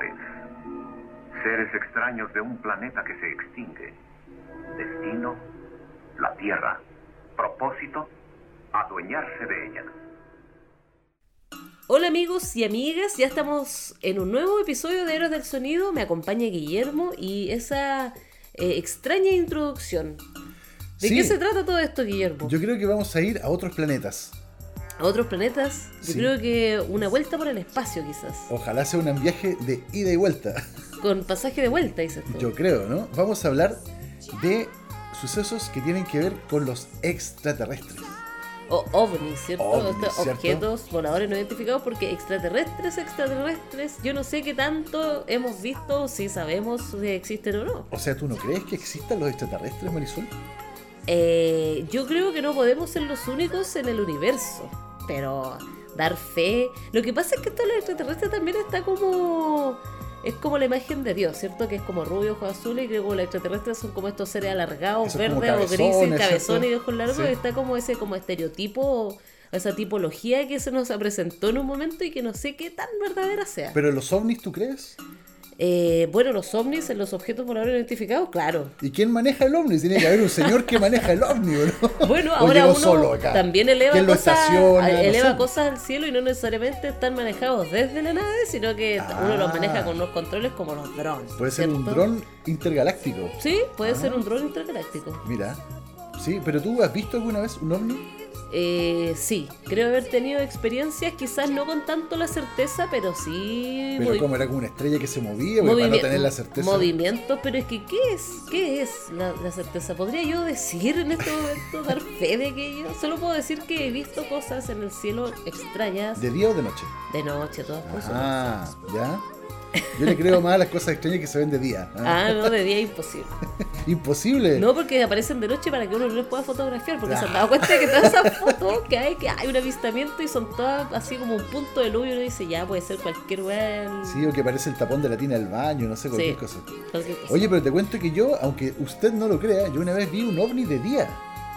invasores. Seres extraños de un planeta que se extingue. Destino, la Tierra. Propósito, adueñarse de ella. Hola amigos y amigas, ya estamos en un nuevo episodio de Héroes del Sonido. Me acompaña Guillermo y esa eh, extraña introducción. ¿De Sí. qué se trata todo esto, Guillermo? Yo creo que vamos a ir a otros planetas. ¿A otros planetas? Yo Sí. creo que una vuelta por el espacio quizás. Ojalá sea un viaje de ida y vuelta. Con pasaje de vuelta, dices tú. Yo creo, ¿no? Vamos a hablar de sucesos que tienen que ver con los extraterrestres. O ovnis, ¿cierto? Estos ¿cierto? objetos voladores no identificados porque extraterrestres, extraterrestres, yo no sé qué tanto hemos visto, si sabemos si existen o no. O sea, ¿tú no crees que existan los extraterrestres, Marisol? Eh, yo creo que no podemos ser los únicos en el universo, pero dar fe... Lo que pasa es que esto de los extraterrestres también está como... Es como la imagen de Dios, ¿cierto? Que es como rubio, ojos azules, y creo que los extraterrestres son como estos seres alargados, verdes o grises, cabezones, y ojos largos. Sí. y Está como ese como estereotipo, esa tipología que se nos presentó en un momento y que no sé qué tan verdadera sea. Pero los ovnis, ¿tú crees? Eh, bueno, los ovnis en los objetos voladores identificados, claro. ¿Y quién maneja el ovni? Tiene que haber un señor que maneja el ovni, ¿o ¿no? Bueno, ¿O ahora uno solo acá? también eleva ¿Quién lo cosas? No eleva sé. cosas al cielo y no necesariamente están manejados desde la nave, sino que uno los Ah. maneja con unos controles como los drones. Puede ser un dron intergaláctico. Sí, puede Ah. ser un dron intergaláctico. Mira. Sí, pero tú has visto alguna vez un ovni? Eh, sí, creo haber tenido experiencias, quizás no con tanto la certeza, pero sí Pero como era como una estrella que se movía, para no tener la certeza. movimientos, pero es que ¿qué es? ¿Qué es la, la certeza? ¿Podría yo decir en este momento, dar fe de aquello? Solo puedo decir que he visto cosas en el cielo extrañas ¿De día o de noche? de noche, todas cosas. Ah, ya. Yo le creo más a las cosas extrañas que se ven de día. ¿ah? Ah, no, de día imposible. Imposible. No, porque aparecen de noche para que uno no les pueda fotografiar, porque se han Ah. dado cuenta que todas esas fotos que hay, que hay un avistamiento y son todas así como un punto de luz y uno dice, ya puede ser cualquier weá. en- Sí, o que parece el tapón de la tina del baño, no sé, cualquier Sí. cosa. cualquier cosa. Oye, pero te cuento que yo, aunque usted no lo crea, yo una vez vi un ovni de día.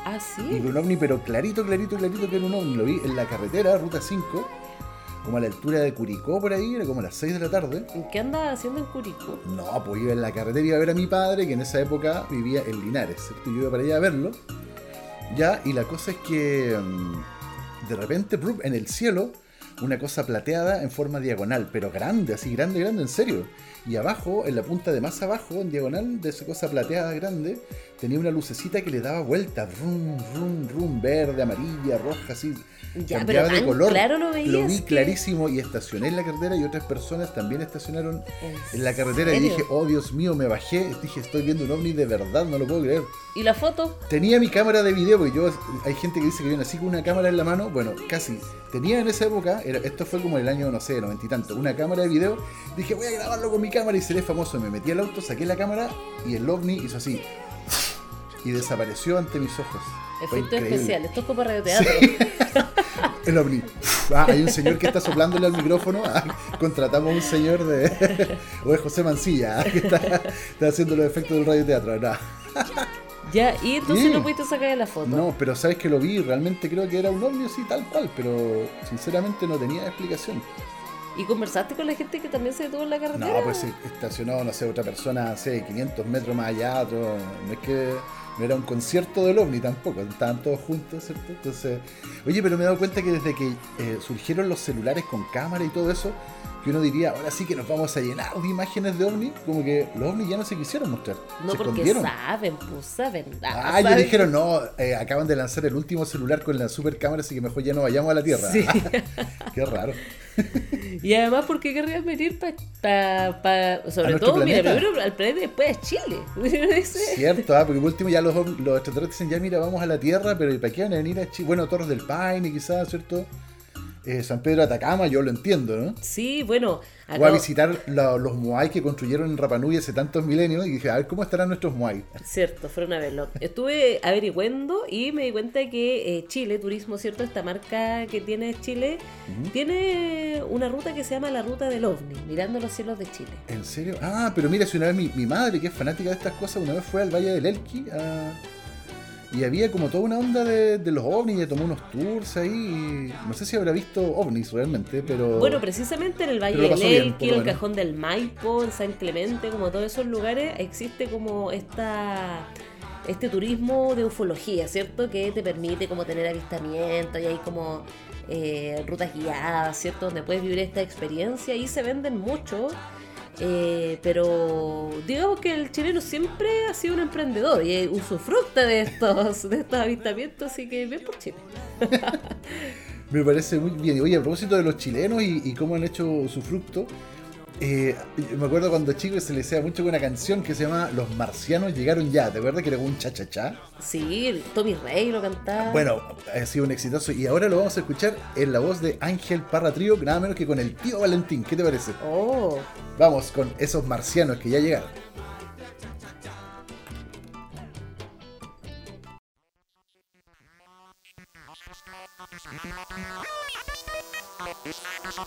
Ah, Y sí. un ovni, pero clarito, clarito, clarito que era un ovni. Lo vi en la carretera, ruta 5, como a la altura de Curicó, por ahí, era como a las 6 de la tarde. ¿Qué anda haciendo en Curicó? No, pues iba en la carretera, iba a ver a mi padre, que en esa época vivía en Linares, ¿cierto? Yo iba para allá a verlo. Ya, y la cosa es que mm, de repente, en el cielo, una cosa plateada en forma diagonal, pero grande, así grande, grande, en serio. Y abajo, en la punta de más abajo, en diagonal de esa cosa plateada grande, tenía una lucecita que le daba vuelta, rum, rum, rum, verde, amarilla, roja, así. Ya, cambiaba pero de color. claro lo veías vi que- clarísimo y estacioné en la carretera y otras personas también estacionaron ¿En la carretera y dije, oh Dios mío, me bajé, dije, estoy viendo un ovni de verdad, no lo puedo creer. ¿Y la foto? Tenía mi cámara de video, porque yo, hay gente que dice que yo nací con una cámara en la mano, bueno, casi. Tenía en esa época, era, esto fue como el año, no sé, noventa y tanto, una cámara de video, dije, voy a grabarlo con mi cámara y seré famoso. Me metí al auto, saqué la cámara y el ovni hizo así. Y desapareció ante mis ojos. Fue Efecto increíble. especial. Esto es como radioteatro. El ovni. Ah, hay un señor que está soplándole al micrófono. Ah, contratamos a un señor de. o es José Mancilla, ah, que está, está haciendo los efectos del radioteatro. No, Ya, y entonces Sí. no pudiste sacar la foto. no, pero sabes que lo vi, realmente creo que era un ovni así, tal cual, pero sinceramente no tenía explicación. ¿Y conversaste con la gente que también se detuvo en la carretera? No, pues estacionó, no sé, otra persona, sé, 500 metros más allá, otro. No es que. No era un concierto del ovni tampoco, estaban todos juntos, ¿cierto? Entonces. Oye, pero me he dado cuenta que desde que eh, surgieron los celulares con cámara y todo eso, que uno diría, ahora sí que nos vamos a llenar de imágenes de ovni, como que los ovnis ya no se quisieron mostrar. No, se porque escondieron. saben, pues saben. Ah, ya saben dijeron, no, eh, acaban de lanzar el último celular con la super cámara, así que mejor ya no vayamos a la Tierra. Sí. Qué raro. Y además, ¿por qué querrías venir para... Pa, pa- sobre todo, mira, primero al planeta y después a Chile. Cierto, ah, porque por último ya los, los extraterrestres dicen, ya mira, vamos a la Tierra, pero ¿y para qué van a venir a Chile? Bueno, Torres del Paine quizás, ¿cierto? Eh, San Pedro de Atacama, yo lo entiendo, ¿no? Sí, bueno. O a visitar la- los Moai que construyeron en Rapanui hace tantos milenios y dije, a ver cómo estarán nuestros Moai. Cierto, fueron a verlo. Estuve averiguando y me di cuenta que eh, Chile, Turismo, ¿cierto? Esta marca que tiene Chile, tiene una ruta que se llama la Ruta del OVNI, mirando los cielos de Chile. ¿En serio? Ah, pero mira, si una vez mi, mi madre, que es fanática de estas cosas, una vez fue al Valle del Elqui a- y había como toda una onda de, de los ovnis, y tomó unos tours ahí. y no sé si habrá visto ovnis realmente, pero. Bueno, precisamente en el Valle del Elqui, el. Cajón del Maipo, en San Clemente, como todos esos lugares, existe como esta este turismo de ufología, ¿cierto? Que te permite como tener avistamientos y hay como eh, rutas guiadas, ¿cierto? Donde puedes vivir esta experiencia y se venden mucho. Eh, pero digamos que el chileno siempre ha sido un emprendedor y usufructa de estos, de estos avistamientos, así que bien por Chile. Me parece muy bien. Oye, a propósito de los chilenos y, y cómo han hecho su fruto, eh, me acuerdo cuando chico se le decía mucho una canción que se llama Los marcianos llegaron ya. ¿Te acuerdas que era un cha-cha-cha? Sí, Tommy Rey lo cantaba. Bueno, ha sido un exitoso y ahora lo vamos a escuchar en la voz de Ángel Parra Trío, nada menos que con el tío Valentín. ¿Qué te parece? Oh, Vamos con esos marcianos que ya llegaron. Los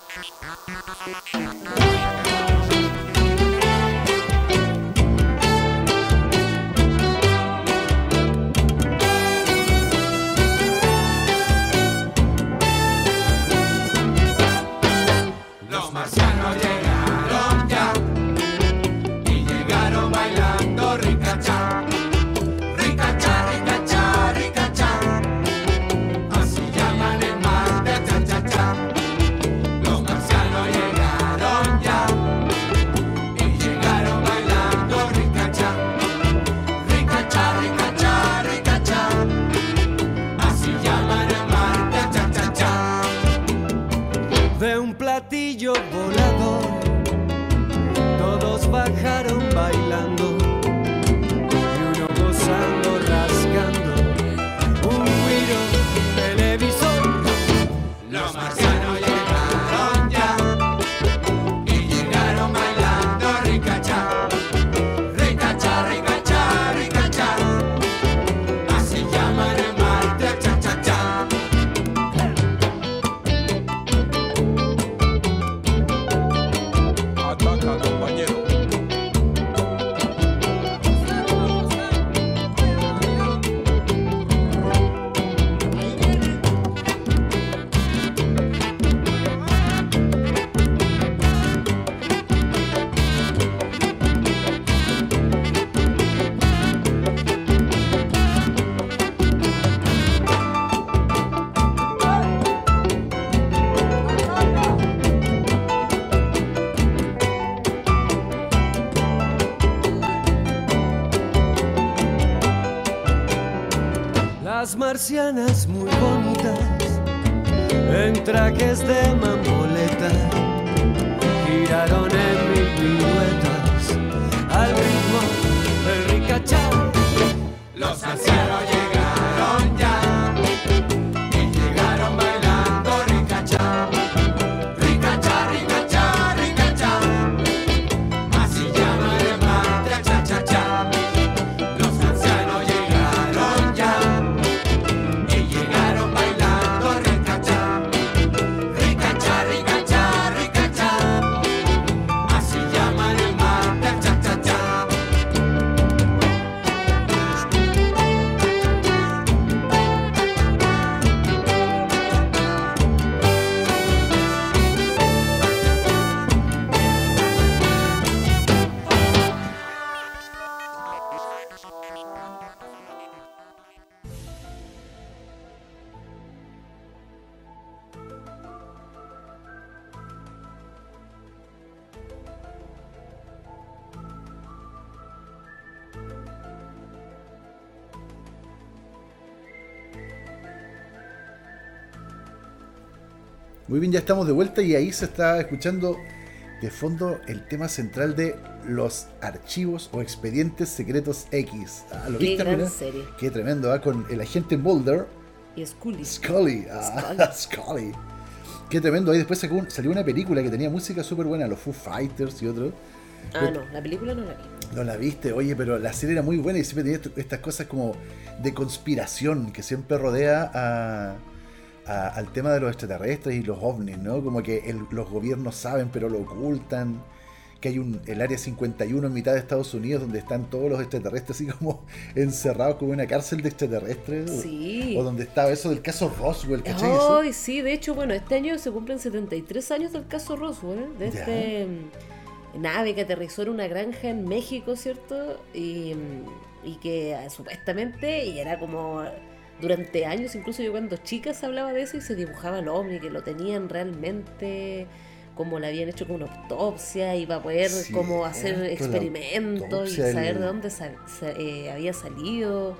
Las Muy bien, ya estamos de vuelta y ahí se está escuchando de fondo el tema central de los archivos o expedientes secretos X. Ah, ¿Lo Qué viste, gran serie. Qué tremendo, ¿ah? con el agente Mulder, y Scully. Scully. ah, Scully. Qué tremendo. Ahí después sacó salió una película que tenía música súper buena, los Foo Fighters y otros. Ah, no, la película no la vi. No la viste, oye, pero la serie era muy buena y siempre tenía estas cosas como de conspiración que siempre rodea a, a- al tema de los extraterrestres y los ovnis, ¿no? Como que el- los gobiernos saben pero lo ocultan. que hay un, el área 51 en mitad de Estados Unidos donde están todos los extraterrestres así como encerrados como en una cárcel de extraterrestres. o- Sí. O, donde estaba eso del caso Roswell, ¿cachai? Eso- Ay, sí, de hecho, bueno, este año se cumplen 73 años del caso Roswell, de este mm, nave que aterrizó en una granja en México, ¿cierto? Y, mm, y que ah, supuestamente, y era como durante años, incluso yo cuando chica se hablaba de eso y se dibujaba el ovni, que lo tenían realmente como le habían hecho como una autopsia y para poder como hacer experimentos y saber el- de dónde eh, había salido.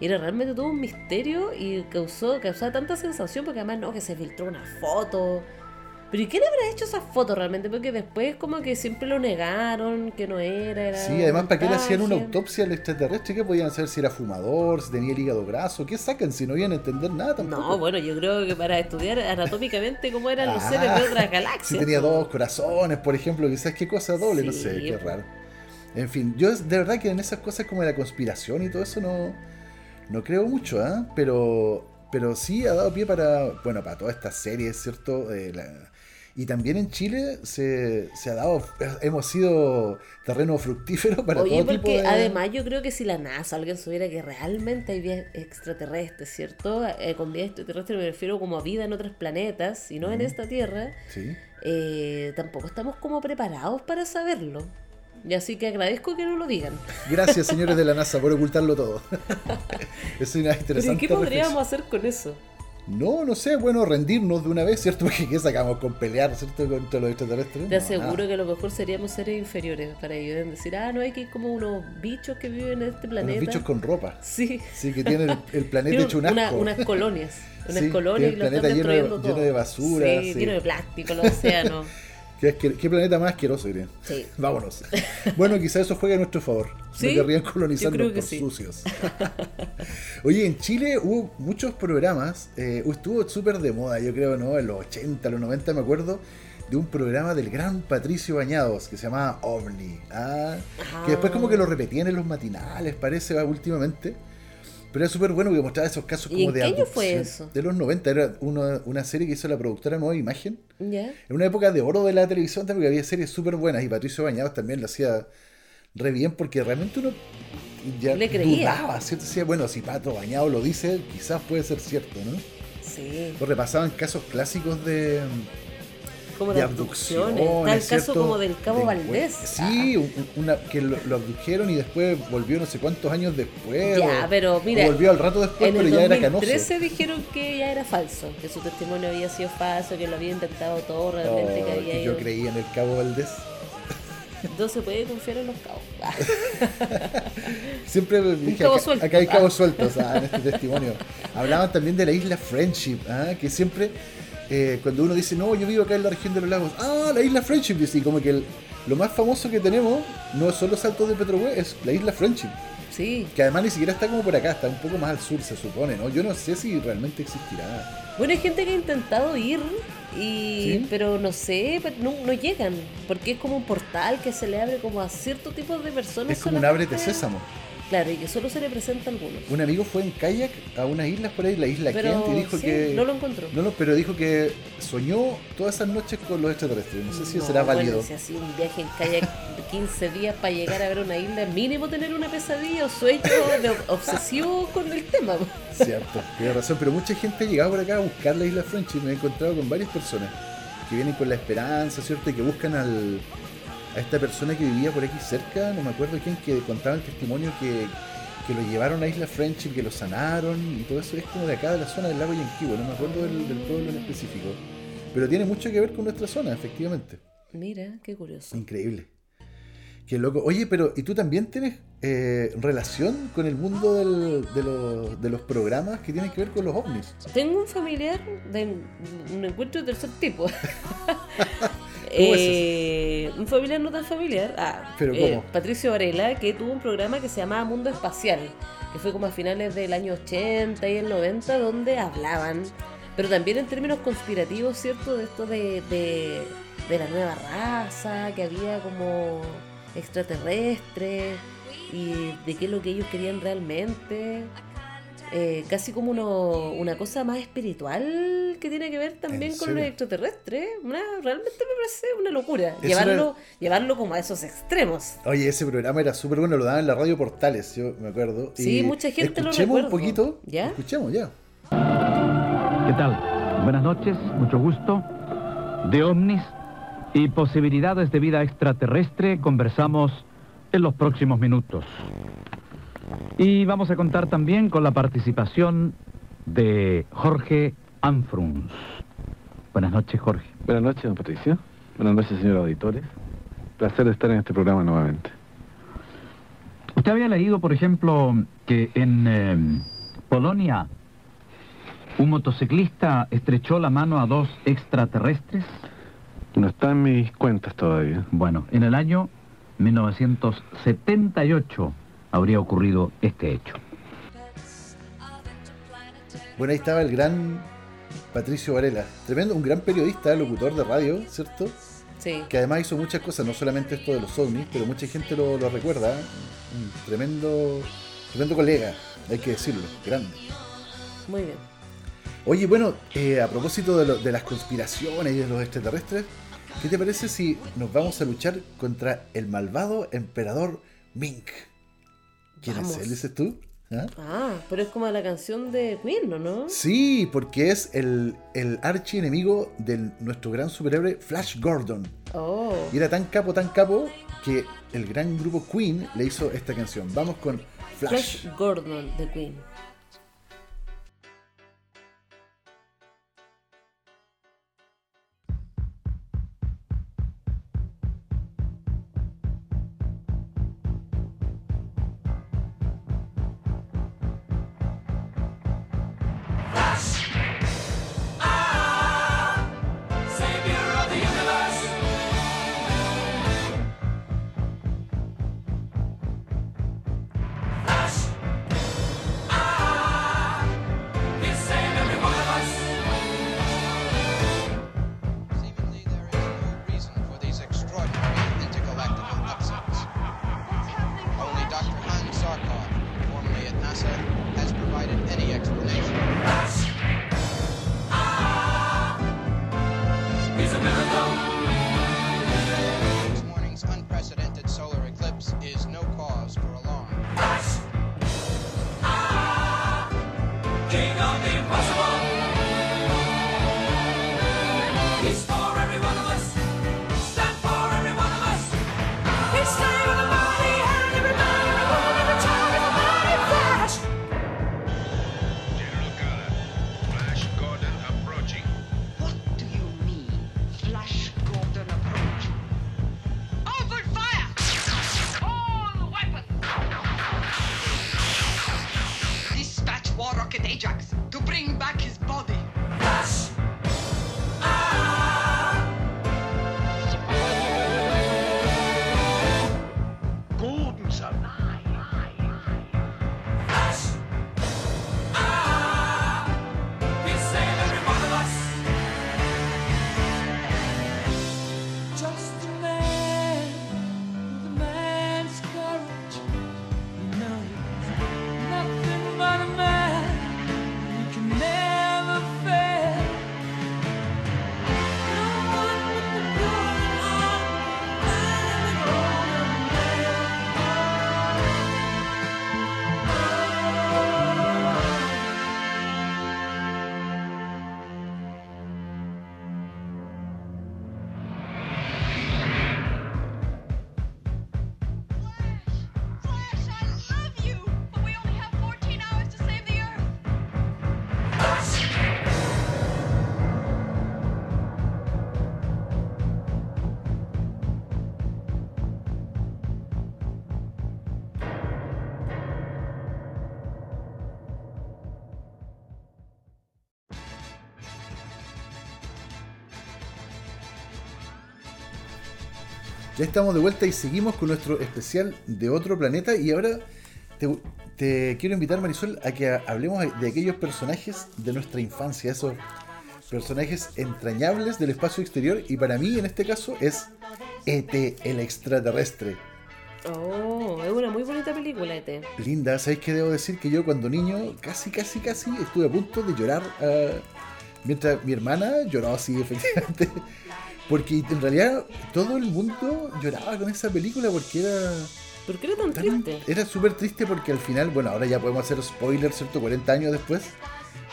Era realmente todo un misterio y causó, causaba tanta sensación porque además no, que se filtró una foto. Pero ¿y quién habrá hecho esa foto realmente? Porque después como que siempre lo negaron, que no era. era Sí, además, ¿para qué le hacían una autopsia al extraterrestre? ¿Qué podían saber si era fumador, si tenía el hígado graso? ¿Qué sacan si no iban a entender nada tampoco? No, bueno, yo creo que para estudiar anatómicamente cómo eran los Ah, seres de otras galaxias. Si tenía dos corazones, por ejemplo, quizás qué cosa doble, no sé, qué raro. En fin, yo de verdad que en esas cosas como la conspiración y todo eso no, no creo mucho, ¿ah? Pero, pero sí ha dado pie para, bueno, para todas estas series, ¿cierto? Eh, la- y también en Chile se, se ha dado, hemos sido terreno fructífero para Oye, todo tipo porque de... además yo creo que si la NASA alguien supiera que realmente hay vida extraterrestre, ¿cierto? Eh, con vida extraterrestre me refiero como a vida en otros planetas y no en esta Tierra, Sí. eh, tampoco estamos como preparados para saberlo. Y así que agradezco que no lo digan. Gracias, señores de la NASA, por ocultarlo todo. es una Pero ¿y interesante qué reflexión. podríamos hacer con eso? No, no sé, bueno, rendirnos de una vez, ¿cierto? Porque ¿qué sacamos con pelear, ¿cierto? Contra los extraterrestres. Te aseguro que a lo mejor seríamos seres inferiores para ellos. Deben decir, ah, no hay que ir como unos bichos que viven en este planeta. Unos bichos con ropa. Sí. Sí, que tienen el, el planeta hecho un una- asco. unas colonias. Unas Sí, colonias y tiene lo el están planeta todo. lleno de basura, Sí, sí. lleno de plástico, los océanos. ¿Qué, planeta más asqueroso, diría. Sí. Vámonos. Bueno, quizás eso juegue a nuestro favor. Sí, No querrían colonizarnos que por sí. sucios. Oye, en Chile hubo muchos programas. eh, estuvo súper de moda, yo creo, ¿no? En los 80, los 90, me acuerdo. De un programa del gran Patricio Bañados que se llamaba OVNI. ah, Que después como que lo repetían en los matinales, parece, últimamente. Pero era súper bueno porque mostraba esos casos ¿Y como en de qué año fue eso? De los 90, era una, una serie que hizo la productora Nueva Imagen. ¿Ya? En una época de oro de la televisión también había series súper buenas y Patricio Bañados también lo hacía re bien porque realmente uno ya Le creía. dudaba, ¿cierto? Decía, bueno, si Pato Bañado lo dice, quizás puede ser cierto, ¿no? Sí. Pues repasaban casos clásicos de, Como de de abducciones. El abducciones, caso ¿cierto? como del Cabo De Valdés. Sí, un- una, que lo, lo abdujeron y después volvió no sé cuántos años después. Ya, o- pero mira, o volvió al rato después, en pero el ya era canoso. 2013 dijeron que ya era falso, que su testimonio había sido falso, que lo había inventado todo realmente, Oh, que había ido. yo creí en el Cabo Valdés. No se puede confiar en los cabos. Ah, Siempre dije, cabo acá, suelto. acá hay cabos sueltos ah, en este testimonio. Hablaban también de la isla Friendship, ah, que siempre, eh, cuando uno dice, no, yo vivo acá en la región de los lagos, ah, la isla Friendship, y como que el- lo más famoso que tenemos no son los saltos de Petrohue, es la isla Friendship, sí. que además ni siquiera está como por acá, está un poco más al sur, se supone, ¿no? Yo no sé si realmente existirá. Bueno, hay gente que ha intentado ir, y ¿Sí? pero no sé, pero no, no llegan, porque es como un portal que se le abre como a cierto tipo de personas. Es como un ábrete sésamo. Claro, y que solo se le presenta a algunos. Un amigo fue en kayak a unas islas por ahí, la isla Pero Kent, y dijo sí, que... no lo encontró. No, no, pero dijo que soñó todas esas noches con los extraterrestres. No sé si No, será válido. Si así un viaje en kayak de 15 días para llegar a ver una isla, mínimo tener una pesadilla o sueño de obsesivo con el tema. Cierto, tiene razón, pero mucha gente ha llegado por acá a buscar la isla French y me he encontrado con varias personas que vienen con la esperanza, ¿cierto? Y que buscan al, a esta persona que vivía por aquí cerca, no me acuerdo quién, que contaba el testimonio que, que lo llevaron a Isla French y que lo sanaron y todo eso es como de acá de la zona del lago Yanquibo, no me acuerdo del, del pueblo en específico. Pero tiene mucho que ver con nuestra zona, efectivamente. Mira, qué curioso. Increíble. Qué loco. Oye, pero ¿y tú también tienes eh, relación con el mundo del- de, los, de los programas que tienen que ver con los ovnis? Tengo un familiar de un encuentro de tercer tipo. Eh, un familiar no tan familiar. Ah, ¿Pero eh, cómo? Patricio Varela, que tuvo un programa que se llamaba Mundo Espacial, que fue como a finales del año 80 y el 90, donde hablaban, pero también en términos conspirativos, ¿cierto? De esto de, de, de la nueva raza, que había como extraterrestres y de qué es lo que ellos querían realmente. eh, casi como uno- una cosa más espiritual que tiene que ver también ¿En con los extraterrestres. Una, realmente me parece una locura. Eso Llevarlo, llevarlo como a esos extremos. Oye, ese programa era súper bueno, lo daban en la radio Portales, yo me acuerdo. Sí, Y mucha gente lo Escuchemos un poquito. ¿Ya? Escuchemos, ya. ¿Qué tal? Buenas noches, mucho gusto. De ovnis y posibilidades de vida extraterrestre conversamos en los próximos minutos. Y vamos a contar también con la participación de Jorge Anfruns. Buenas noches, Jorge. Buenas noches, don Patricio. Buenas noches, señores auditores. Placer de estar en este programa nuevamente. ¿Usted había leído, por ejemplo, que en eh, Polonia un motociclista estrechó la mano a dos extraterrestres? No está en mis cuentas todavía. Bueno, en el año 1978 habría ocurrido este hecho. Bueno, ahí estaba el gran Patricio Varela. Tremendo, un gran periodista, locutor de radio, ¿cierto? Sí. Que además hizo muchas cosas, no solamente esto de los ovnis, pero mucha gente lo, lo recuerda. Un tremendo, tremendo colega, hay que decirlo, grande. Muy bien. Oye, bueno, eh, a propósito de, lo- de las conspiraciones y de los extraterrestres, ¿qué te parece si nos vamos a luchar contra el malvado emperador Mink? ¿Quién Vamos. es él, dices tú? ¿Ah? Ah, pero es como la canción de Queen, ¿no? ¿no? Sí, porque es el, el archienemigo de nuestro gran superhéroe Flash Gordon. Oh. Y era tan capo, tan capo, que el gran grupo Queen le hizo esta canción. Vamos con Flash. Flash Gordon de Queen. Ya estamos de vuelta y seguimos con nuestro especial de otro planeta. Y ahora te, te quiero invitar, Marisol, a que hablemos de aquellos personajes de nuestra infancia, esos personajes entrañables del espacio exterior. Y para mí, en este caso, es ET, el extraterrestre. Oh, es una muy bonita película, ET. Linda, ¿sabéis qué debo decir? Que yo cuando niño, casi, casi, casi, estuve a punto de llorar ah, mientras mi hermana lloró así, efectivamente. Porque en realidad todo el mundo lloraba con esa película porque era... ¿Por qué era tan tan- triste? Era súper triste porque al final, bueno, ahora ya podemos hacer spoilers, ¿cierto? 40 años después.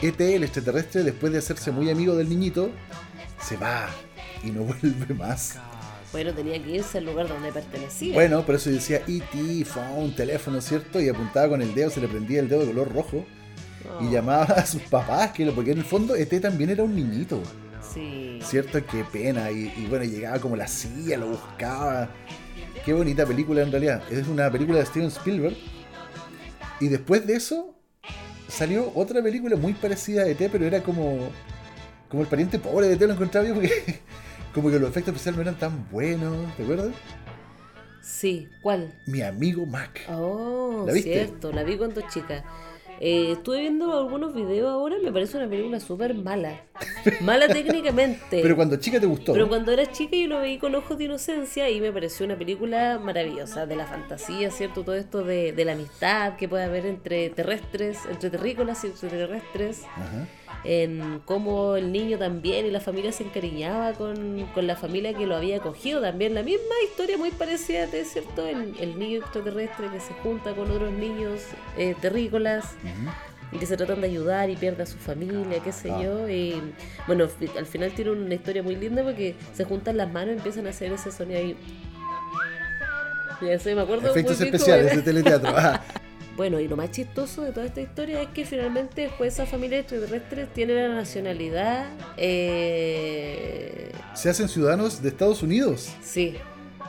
ET, el extraterrestre, después de hacerse muy amigo del niñito, se va y no vuelve más. Bueno, tenía que irse al lugar donde pertenecía. Bueno, por eso decía E.T., phone, teléfono, ¿cierto? Y apuntaba con el dedo, se le prendía el dedo de color rojo. Oh, Y llamaba a sus papás, que lo- porque en el fondo ET también era un niñito, Sí. ¿cierto? Qué pena. Y, y bueno, llegaba como la silla, lo buscaba. Qué bonita película en realidad. Es una película de Steven Spielberg. Y después de eso, salió otra película muy parecida a ET, pero era como, como el pariente pobre de ET, lo encontraba yo, porque como que los efectos especiales no eran tan buenos, ¿te acuerdas? Sí, ¿cuál? Mi amigo Mac. Oh, ¿La viste? cierto, la vi cuando chica. Eh, estuve viendo algunos videos ahora, me parece una película súper mala. Mala técnicamente. Pero cuando chica te gustó. Pero ¿no? cuando era chica yo lo veí con ojos de inocencia y me pareció una película maravillosa, de la fantasía, ¿cierto? Todo esto de, de la amistad que puede haber entre terrestres, entre terrícolas y extraterrestres, Ajá. En cómo el niño también y la familia se encariñaba con, con la familia que lo había acogido también. La misma historia muy parecida, ¿de ¿cierto? El, el niño extraterrestre que se junta con otros niños eh, terrícolas y que se tratan de ayudar y pierde a su familia, qué sé Ah. yo. Y bueno, al final tiene una historia muy linda porque se juntan las manos y empiezan a hacer ese sonido ahí. Ya sé, me acuerdo. Efectos muy especiales de teleteatro. Ah, Bueno, y lo más chistoso de toda esta historia es que finalmente después esa familia extraterrestre tiene la nacionalidad. Eh... se hacen ciudadanos de Estados Unidos Sí,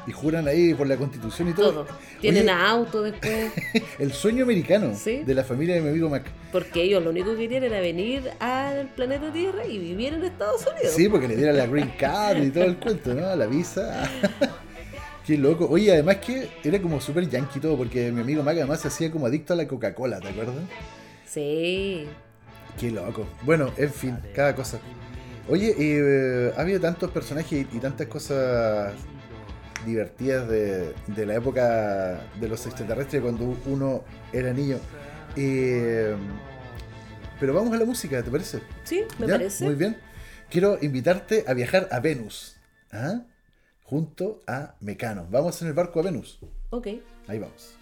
y juran ahí por la constitución y todo. todo. Tienen Oye, auto después. el sueño americano Sí. de la familia de mi amigo Mac. Porque ellos lo único que querían era venir al planeta Tierra y vivir en Estados Unidos. Sí, porque le dieron la green card y todo el cuento, ¿no? La visa. Qué loco. Oye, además que era como súper yankee todo, porque mi amigo Mac además se hacía como adicto a la Coca-Cola, ¿te acuerdas? Sí. Qué loco. Bueno, en fin, cada cosa. Oye, eh, ha habido tantos personajes y, y tantas cosas divertidas de, de la época de los extraterrestres cuando uno era niño. Eh, pero vamos a la música, ¿te parece? Sí, me ¿Ya? parece. Muy bien. Quiero invitarte a viajar a Venus. ¿ah? Junto a Mecano. Vamos en el barco a Venus. Ok. Ahí vamos.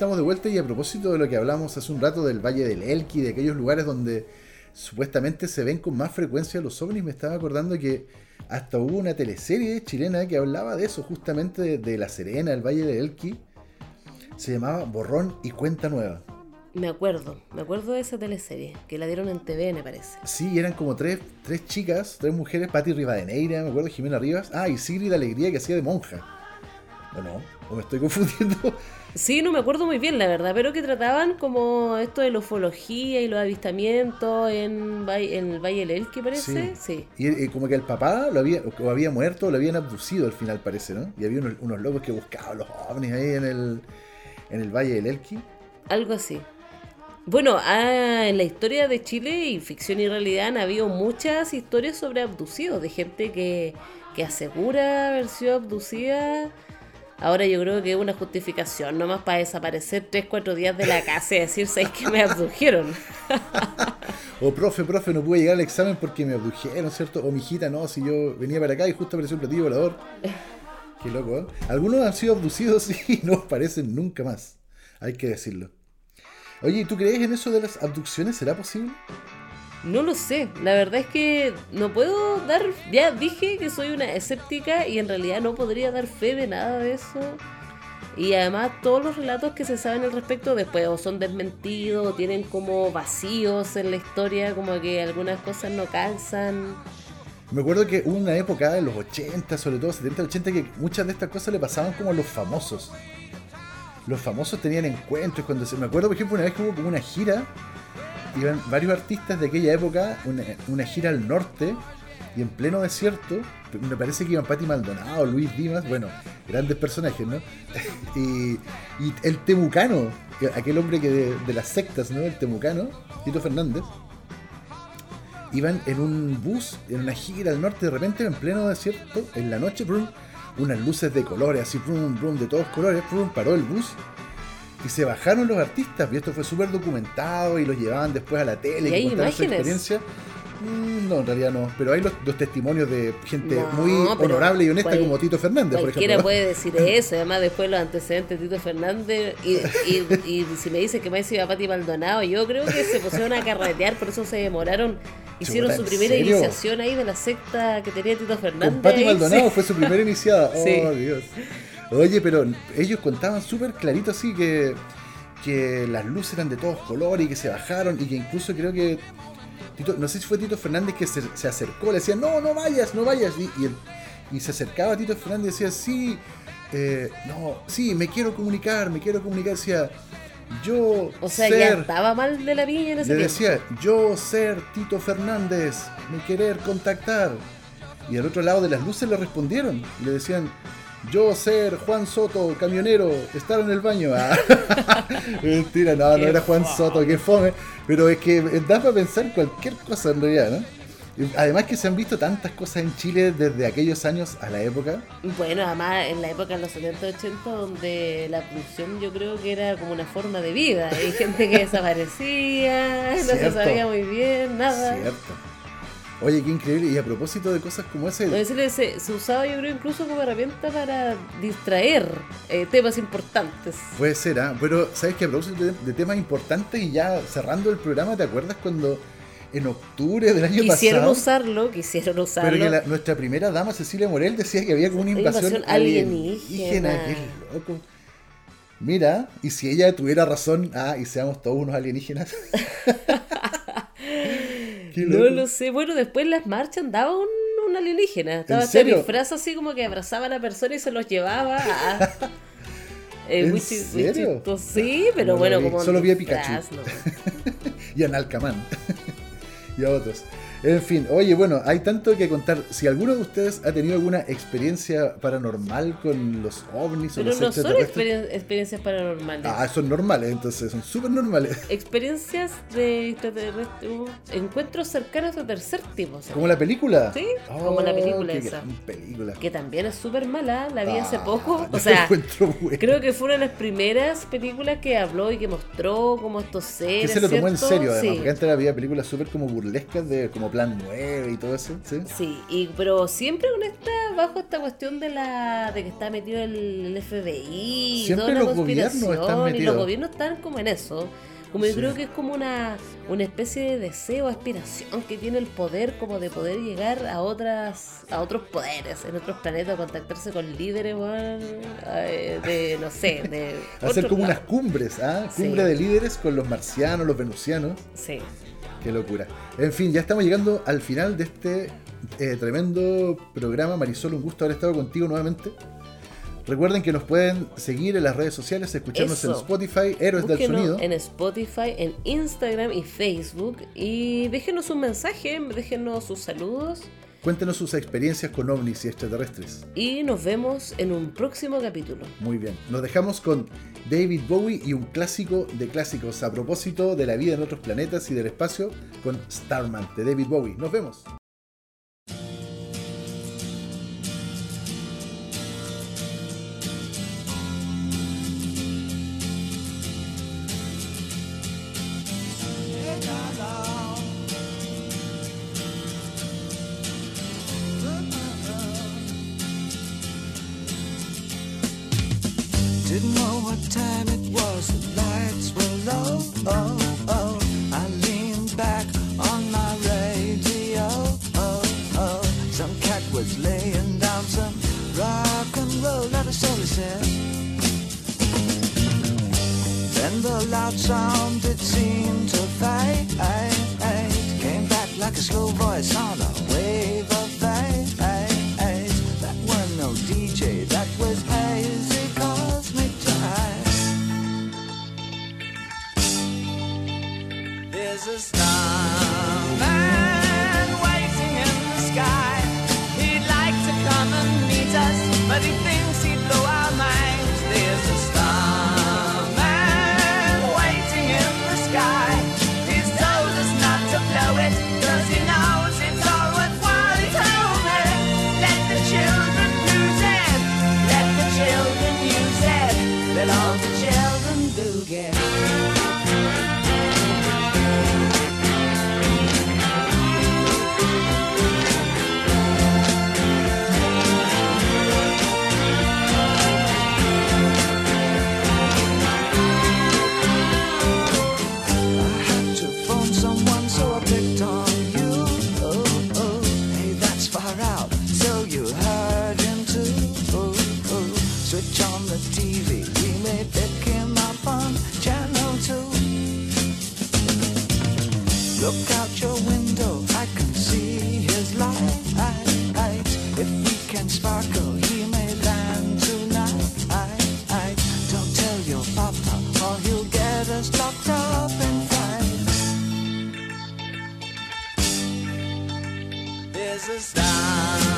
Estamos de vuelta y a propósito de lo que hablamos hace un rato del Valle del Elqui, de aquellos lugares donde supuestamente se ven con más frecuencia los ovnis, me estaba acordando que hasta hubo una teleserie chilena que hablaba de eso, justamente de, de La Serena, el Valle del Elqui. Se llamaba Borrón y Cuenta Nueva. Me acuerdo, me acuerdo de esa teleserie, que la dieron en TV, me parece. Sí, eran como tres, tres chicas, tres mujeres, Patti Rivadeneira, me acuerdo, Jimena Rivas. Ah, y Sigrid Alegría que hacía de monja. ¿O no? ¿O me estoy confundiendo? Sí, no me acuerdo muy bien, la verdad, pero que trataban como esto de la ufología y los avistamientos en, el Valle del Elqui, parece. Sí. Y eh, como que el papá lo había, o había muerto o lo habían abducido al final, parece, ¿no? Y había unos, unos locos que buscaban los ovnis ahí en el, en el Valle del Elqui. Algo así. Bueno, ah, en la historia de Chile y ficción y realidad han habido muchas historias sobre abducidos, de gente que, que asegura haber sido abducida. Ahora yo creo que es una justificación nomás para desaparecer 3-4 días de la casa y decir, ¿sabes que me abdujeron? O profe, profe, no pude llegar al examen porque me abdujeron, ¿cierto? O mi hijita, no, si yo venía para acá y justo apareció un platillo volador. Qué loco, ¿eh? Algunos han sido abducidos y no aparecen nunca más. Hay que decirlo. Oye, ¿y ¿tú crees en eso de las abducciones? ¿Será posible? No lo sé, la verdad es que no puedo dar, ya dije que soy una escéptica y en realidad no podría dar fe de nada de eso. Y además todos los relatos que se saben al respecto después o son desmentidos o tienen como vacíos en la historia, como que algunas cosas no calzan. Me acuerdo que hubo una época en los 80, sobre todo 70, 80, que muchas de estas cosas le pasaban como a los famosos. Los famosos tenían encuentros cuando se... Me acuerdo, por ejemplo, una vez que hubo como una gira, iban varios artistas de aquella época, una, gira al norte, y en pleno desierto, me parece que iban Pati Maldonado, Luis Dimas, bueno, grandes personajes, ¿no? y, el Temucano, aquel hombre que de, de las sectas, ¿no? El Temucano, Tito Fernández, iban en un bus, en una gira al norte, de repente en pleno desierto, en la noche, brum, unas luces de colores, así, brum, brum, de todos colores, brum, paró el bus y se bajaron los artistas, y esto fue súper documentado y los llevaban después a la tele ¿Y hay contaban su imágenes? experiencia. Mm, No, en realidad no, pero hay los, los testimonios de gente No, muy honorable y honesta cual- como Tito Fernández, por Cualquiera ejemplo. puede decir eso, además después los antecedentes de Tito Fernández y, y- y si me dice que más iba Pati Maldonado, yo creo que se pusieron a carretear, por eso se demoraron. Hicieron su ¿en primera serio? iniciación ahí de la secta que tenía Tito Fernández. Con Pati Maldonado sí. fue su primera iniciada. Oh, Sí. Dios. Oye, pero ellos contaban súper clarito así que, que las luces eran de todos colores y que se bajaron y que incluso creo que Tito- no sé si fue Tito Fernández que se, se acercó, le decía, no, no vayas, no vayas. Y, y, él- y se acercaba a Tito Fernández y decía, sí, eh, no, sí, me quiero comunicar, me quiero comunicar. Decía, yo O sea, ser... ya estaba mal de la piña en ese Le tiempo. decía, yo ser Tito Fernández, me querer contactar. Y al otro lado de las luces le respondieron. Le decían, yo ser Juan Soto, camionero, estar en el baño. Ah. Mentira, no, no era Juan. Soto, qué fome. Pero es que da para pensar cualquier cosa en realidad, ¿no? Además que se han visto tantas cosas en Chile desde aquellos años a la época. Bueno, además en la época de los 70 80 donde la abducción yo creo que era como una forma de vida. Hay gente que desaparecía, no se sabía muy bien, nada. Cierto. Oye, qué increíble. Y a propósito de cosas como ese, No, ese se, se usaba yo creo incluso como herramienta para distraer eh, temas importantes. Puede ser, ¿ah? Pero, ¿sabes qué? A propósito de, de temas importantes y ya cerrando el programa, ¿te acuerdas cuando en octubre del año Quisieron pasado... usarlo, quisieron usarlo. Pero que la- nuestra primera dama, Cecilia Morel, decía que había como una Una invasión, invasión alienígena. alienígena. Qué loco. Mira, y si ella tuviera razón, ah, y seamos todos unos alienígenas. No lo sé. Bueno, después en las marchas andaba un, un alienígena. Estaba este disfraz así como que abrazaba a la persona y se los llevaba a... Eh, ¿En serio? Sí, pero No bueno, vi. como Solo vi a Pikachu. y a Nalcamán. y a otros. En fin, oye, bueno, hay tanto que contar. Si alguno de ustedes ha tenido alguna experiencia paranormal con los ovnis o Pero los no son experien- experiencias paranormales. Ah, son normales, entonces, son súper normales. Experiencias de extraterrestres, uh, encuentros cercanos de tercer tipo. o Como la película. Sí, como la película esa. película. Que también es súper mala, la vi hace Ah, poco. O sea, encuentro creo que fue una de las primeras películas que habló y que mostró como estos Que seres. se lo tomó en serio, además, Sí. porque antes había películas súper como burlescas de como Plan 9 y todo eso, ¿sí? Sí, y, pero siempre con esta bajo esta cuestión de la de que está metido el, el FBI, Siempre toda la los gobiernos están conspiración, y metidos. los gobiernos están como en eso. Como yo Sí. creo que es como una, una especie de deseo, aspiración que tiene el poder como de poder llegar a otras a otros poderes en otros planetas, contactarse con líderes, eh, de no sé, de Hacer como unas cumbres, ¿ah? Sí. Cumbre de líderes con los marcianos, los venusianos. Sí. Qué locura. En fin, ya estamos llegando al final de este eh, tremendo programa. Marisol, un gusto haber estado contigo nuevamente. Recuerden que nos pueden seguir en las redes sociales, escucharnos en. Spotify, Héroes del Sonido. en Spotify, en Instagram y Facebook. Y déjenos un mensaje, déjenos sus saludos. Cuéntenos sus experiencias con ovnis y extraterrestres. Y nos vemos en un próximo capítulo. Muy bien. Nos dejamos con David Bowie y un clásico de clásicos a propósito de la vida en otros planetas y del espacio con Starman de David Bowie. Nos vemos. There's a starman sparkle, he may land tonight. Don't tell your papa, or he'll get us locked up. There's a starman